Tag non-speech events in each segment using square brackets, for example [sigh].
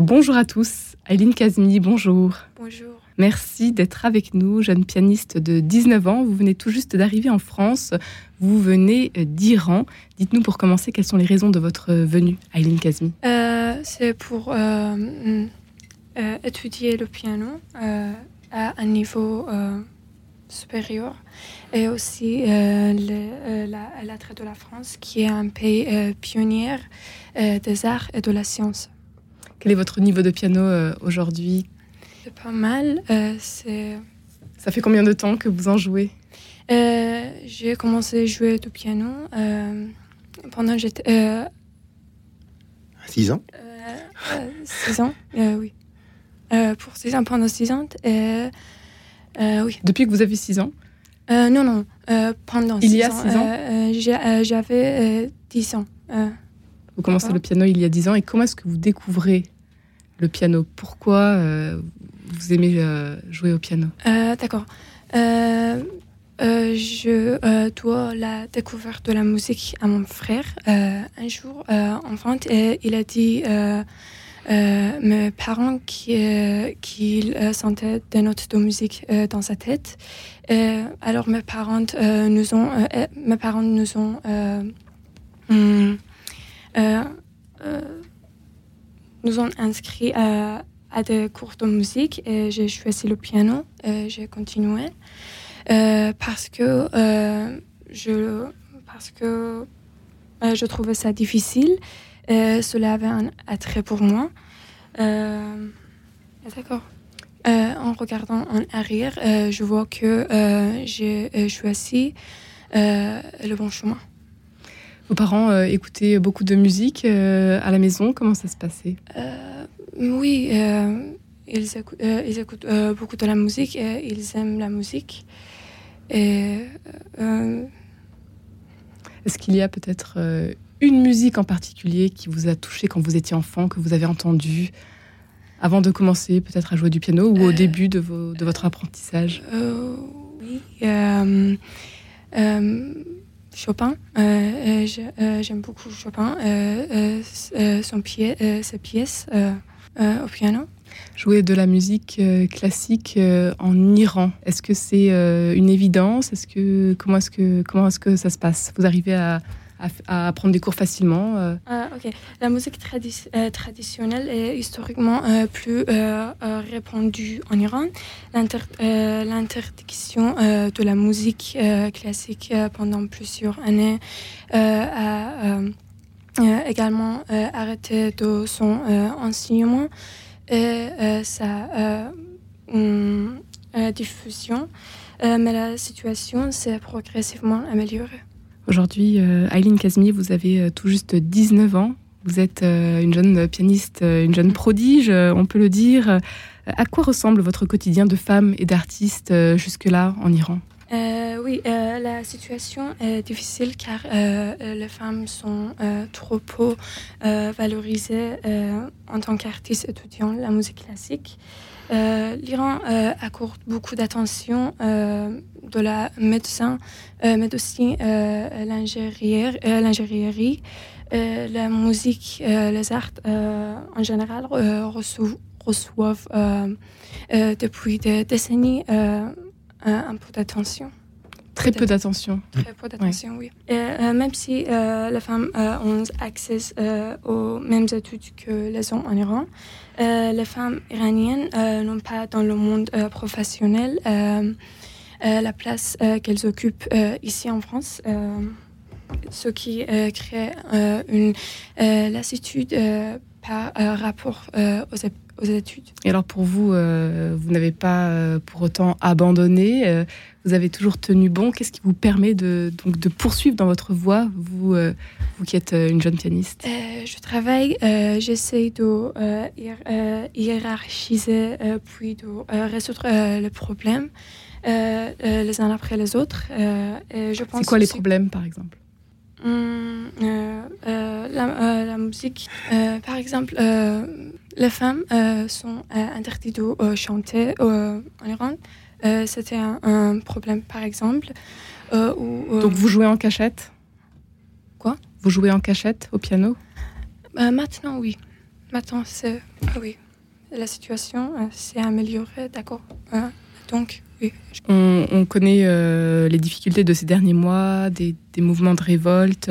Bonjour à tous. Aileen Kazmi, bonjour. Bonjour. Merci d'être avec nous, jeune pianiste de 19 ans. Vous venez tout juste d'arriver en France. Vous venez d'Iran. Dites-nous pour commencer quelles sont les raisons de votre venue, Aileen Kazmi. Euh, c'est pour euh, euh, étudier le piano à un niveau supérieur et aussi le, la, la de la France qui est un pays pionnier des arts et de la science. Quel est votre niveau de piano aujourd'hui c'est pas mal. Euh, c'est... Ça fait combien de temps que vous en jouez euh, J'ai commencé à jouer du piano euh, pendant j'étais. Euh, 6 ans 6 ans, oui. pour 6 ans, pendant 6 ans. oui. Depuis que vous avez 6 ans Non, non, pendant 6 ans. Il y a 6 ans J'avais 10 ans. Vous commencez le piano il y a 10 ans et comment est-ce que vous découvrez le piano? Pourquoi vous aimez euh, jouer au piano? Euh, D'accord. Euh, je dois la découverte de la musique à mon frère. un jour, enfant, il a dit mes parents qu'il sentaient des notes de musique dans sa tête. alors mes parents nous ont, mes parents nous ont nous ont inscrits à, des cours de musique et j'ai choisi le piano et j'ai continué euh, parce que euh, je parce que euh, je trouvais ça difficile et cela avait un attrait pour moi. D'accord. en regardant en arrière, je vois que j'ai choisi le bon chemin. Vos parents écoutaient beaucoup de musique à la maison. Comment ça se passait? Oui, euh, ils, écoutent, euh, ils écoutent euh, beaucoup de la musique et ils aiment la musique. Et, Est-ce qu'il y a peut-être une musique en particulier qui vous a touché quand vous étiez enfant, que vous avez entendu avant de commencer peut-être à jouer du piano ou au début de, vos, de votre apprentissage? Oui. Chopin, j'aime beaucoup Chopin, son pièces. Euh, au piano. Jouer de la musique euh, classique euh, en Iran, est-ce que c'est une évidence? Est-ce que comment est-ce que comment est-ce que ça se passe? Vous arrivez à, à, prendre des cours facilement ah, ok. La musique traditionnelle est historiquement plus répandue en Iran. L'interdiction de la musique classique pendant plusieurs années a euh, également euh, arrêté de son euh, enseignement et sa hum, diffusion, mais la situation s'est progressivement améliorée. Aujourd'hui, Aileen Kazmi, vous avez tout juste 19 ans. Vous êtes une jeune pianiste, une jeune prodige, on peut le dire. À quoi ressemble votre quotidien de femme et d'artiste jusque-là en Iran? Euh, oui, euh, la situation est difficile car euh, les femmes sont trop peu valorisées en tant qu'artistes étudiants la musique classique. L'Iran accorde beaucoup d'attention de la médecine, mais aussi l'ingénierie, la musique, les arts en général reçoivent depuis des décennies un peu d'attention. Très peu d'attention. Très peu d'attention, oui. Et, euh, même si euh, les femmes euh, ont accès aux mêmes études que les hommes en Iran, les femmes iraniennes n'ont pas dans le monde professionnel la place qu'elles occupent ici en France, ce qui crée une lassitude par rapport aux, aux études. Et alors pour vous, euh, vous n'avez pas euh, pour autant abandonné, euh, vous avez toujours tenu bon. Qu'est-ce qui vous permet de, donc, de poursuivre dans votre voie, vous, vous qui êtes une jeune pianiste? Je travaille, j'essaie de hiérarchiser puis de résoudre les problèmes les uns après les autres. C'est quoi les problèmes par exemple? Hum, la, la, musique, par exemple, les femmes euh, sont euh, interdites de euh, chanter en Iran. C'était un, problème, par exemple. Donc vous jouez en cachette? Quoi? Vous jouez en cachette au piano? Maintenant, oui. Maintenant, c'est. Ah oui, la situation s'est améliorée, d'accord. donc, oui. On, connaît les difficultés de ces derniers mois, des, mouvements de révolte,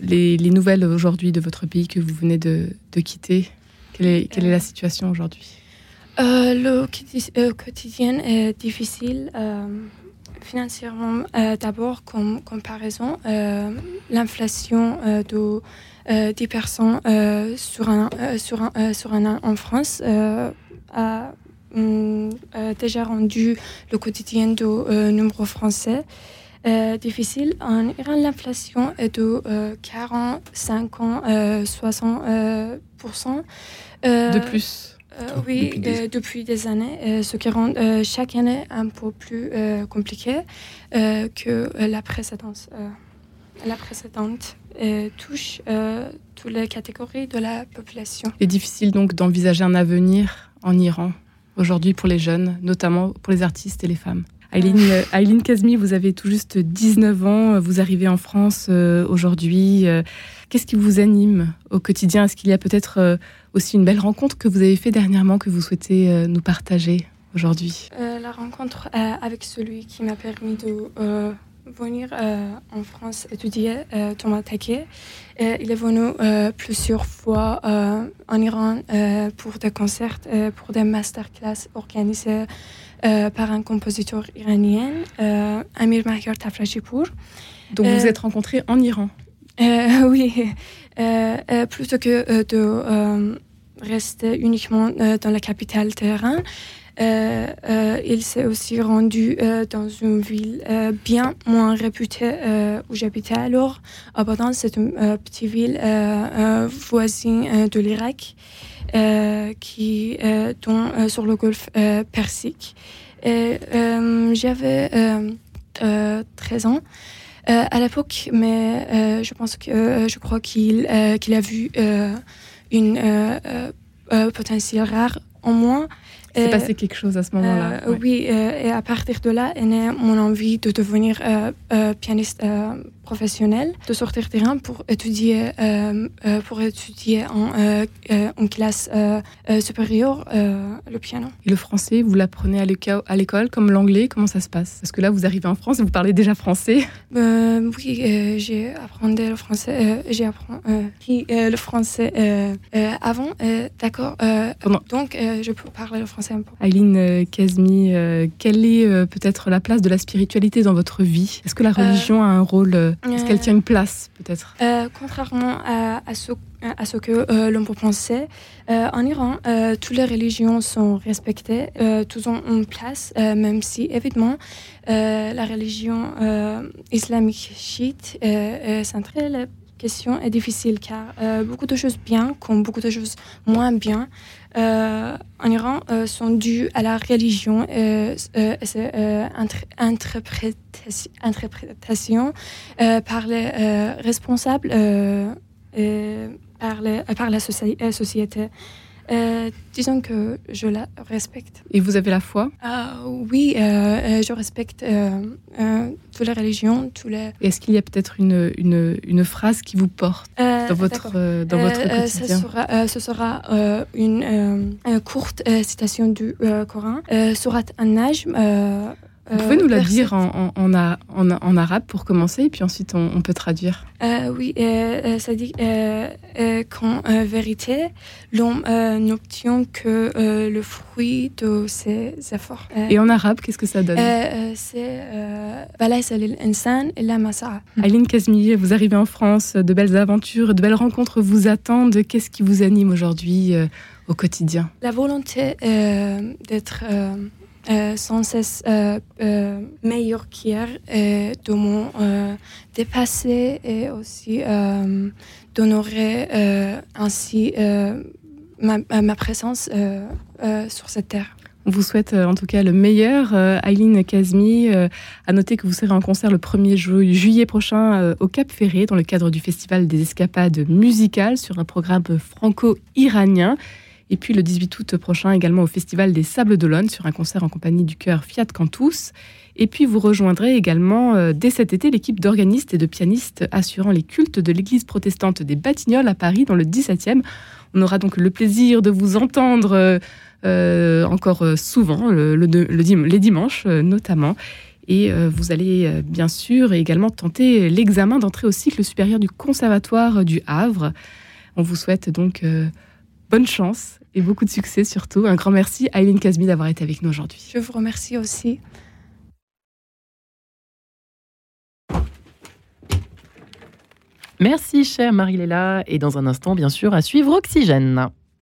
les, nouvelles aujourd'hui de votre pays que vous venez de, quitter. Quelle est, quelle est la situation aujourd'hui? Le quotidien est difficile financièrement, euh, d'abord, comme comparaison, euh, l'inflation euh, de 10% sur, un, sur, un, sur un an en France a mm, déjà rendu le quotidien de nombreux Français difficile. En Iran, l'inflation est de 40, ans, 60%. de plus euh, oui, depuis des... années, euh, ce qui rend euh, chaque année un peu plus compliqué que la précédente. la précédente touche toutes les catégories de la population. Il est difficile donc d'envisager un avenir en Iran aujourd'hui pour les jeunes, notamment pour les artistes et les femmes. Aileen, Kazmi, vous avez tout juste 19 ans, vous arrivez en France aujourd'hui. Qu'est-ce qui vous anime au quotidien? Est-ce qu'il y a peut-être aussi une belle rencontre que vous avez fait dernièrement que vous souhaitez euh, nous partager aujourd'hui? Euh, La rencontre euh, avec celui qui m'a permis de venir en France étudier, Thomas Taquet. il est venu plusieurs fois en Iran pour des concerts, pour des masterclass organisés par un compositeur iranien, Amir Mahir Tafrajipour. Donc vous vous êtes rencontrés en Iran [laughs] Oui, plutôt que de rester uniquement dans la capitale Téhéran. Euh, euh, il s'est aussi rendu euh, dans une ville bien moins réputée où j'habitais alors. Abadan, c'est une petite ville voisine de l'Irak qui tombe sur le golfe Persique. J'avais 13 ans. à l'époque, mais je pense que je crois qu'il qu'il a vu une potentiel rare en moi s'est passé quelque chose à ce moment-là. Oui, et à partir de là est née mon envie de devenir pianiste professionnel, de sortir terrain pour étudier, pour étudier en, en classe supérieure le piano. Et le français, vous l'apprenez à l'école comme l'anglais Comment ça se passe? Parce que là, vous arrivez en France et vous parlez déjà français. oui, j'ai appris le français. j'ai appris le français avant, d'accord. donc, je peux parler le français Aileen euh, Kazmi, euh, quelle est euh, peut-être la place de la spiritualité dans votre vie? Est-ce que la religion a un rôle Est-ce qu'elle tient une place peut-être? Contrairement à, ce, à ce que l'on peut penser, en Iran, toutes les religions sont respectées, toutes ont une place, même si évidemment la religion islamique chiite est centrée la question est difficile car beaucoup de choses bien comme beaucoup de choses moins bien euh, en Iran euh, sont dus à la religion et euh, euh interprétation, par les responsables et par la société. Disons que je la respecte. Et vous avez la foi? Oui, je respecte toutes les religions. Tous les... Est-ce qu'il y a peut-être une, une, une, phrase qui vous porte dans votre, dans votre quotidien? Ce sera, ce sera une, courte citation du Coran, Surat An-Najm. Vous pouvez nous la dire en, en, en, en, arabe pour commencer, et puis ensuite on, peut traduire. Euh, oui, euh, ça dit qu'en vérité, l'homme n'obtient que le fruit de ses efforts. et en arabe, qu'est-ce que ça donne? C'est Aline Kazmi, vous arrivez en France, de belles aventures, de belles rencontres vous attendent. Qu'est-ce qui vous anime aujourd'hui au quotidien? La volonté d'être euh, sans cesse euh, euh, meilleur qu'hier et de me dépasser et aussi d'honorer ainsi ma, ma, présence sur cette terre. On vous souhaite en tout cas le meilleur. Aileen Kazmi, à noter que vous serez en concert le 1er juillet prochain au Cap Ferré dans le cadre du Festival des escapades musicales sur un programme franco-iranien. Et puis le 18 août prochain également au Festival des Sables d'Olonne sur un concert en compagnie du chœur Fiat Cantus. Et puis vous rejoindrez également euh, dès cet été l'équipe d'organistes et de pianistes assurant les cultes de l'église protestante des Batignolles à Paris dans le 17e. On aura donc le plaisir de vous entendre encore souvent, le, les dimanches notamment. Et vous allez bien sûr également tenter l'examen d'entrée au cycle supérieur du Conservatoire du Havre. On vous souhaite donc bonne chance et beaucoup de succès surtout. Un grand merci à Eileen Casmi d'avoir été avec nous aujourd'hui. Je vous remercie aussi. Merci chère Marie-Léla et dans un instant bien sûr à suivre Oxygène.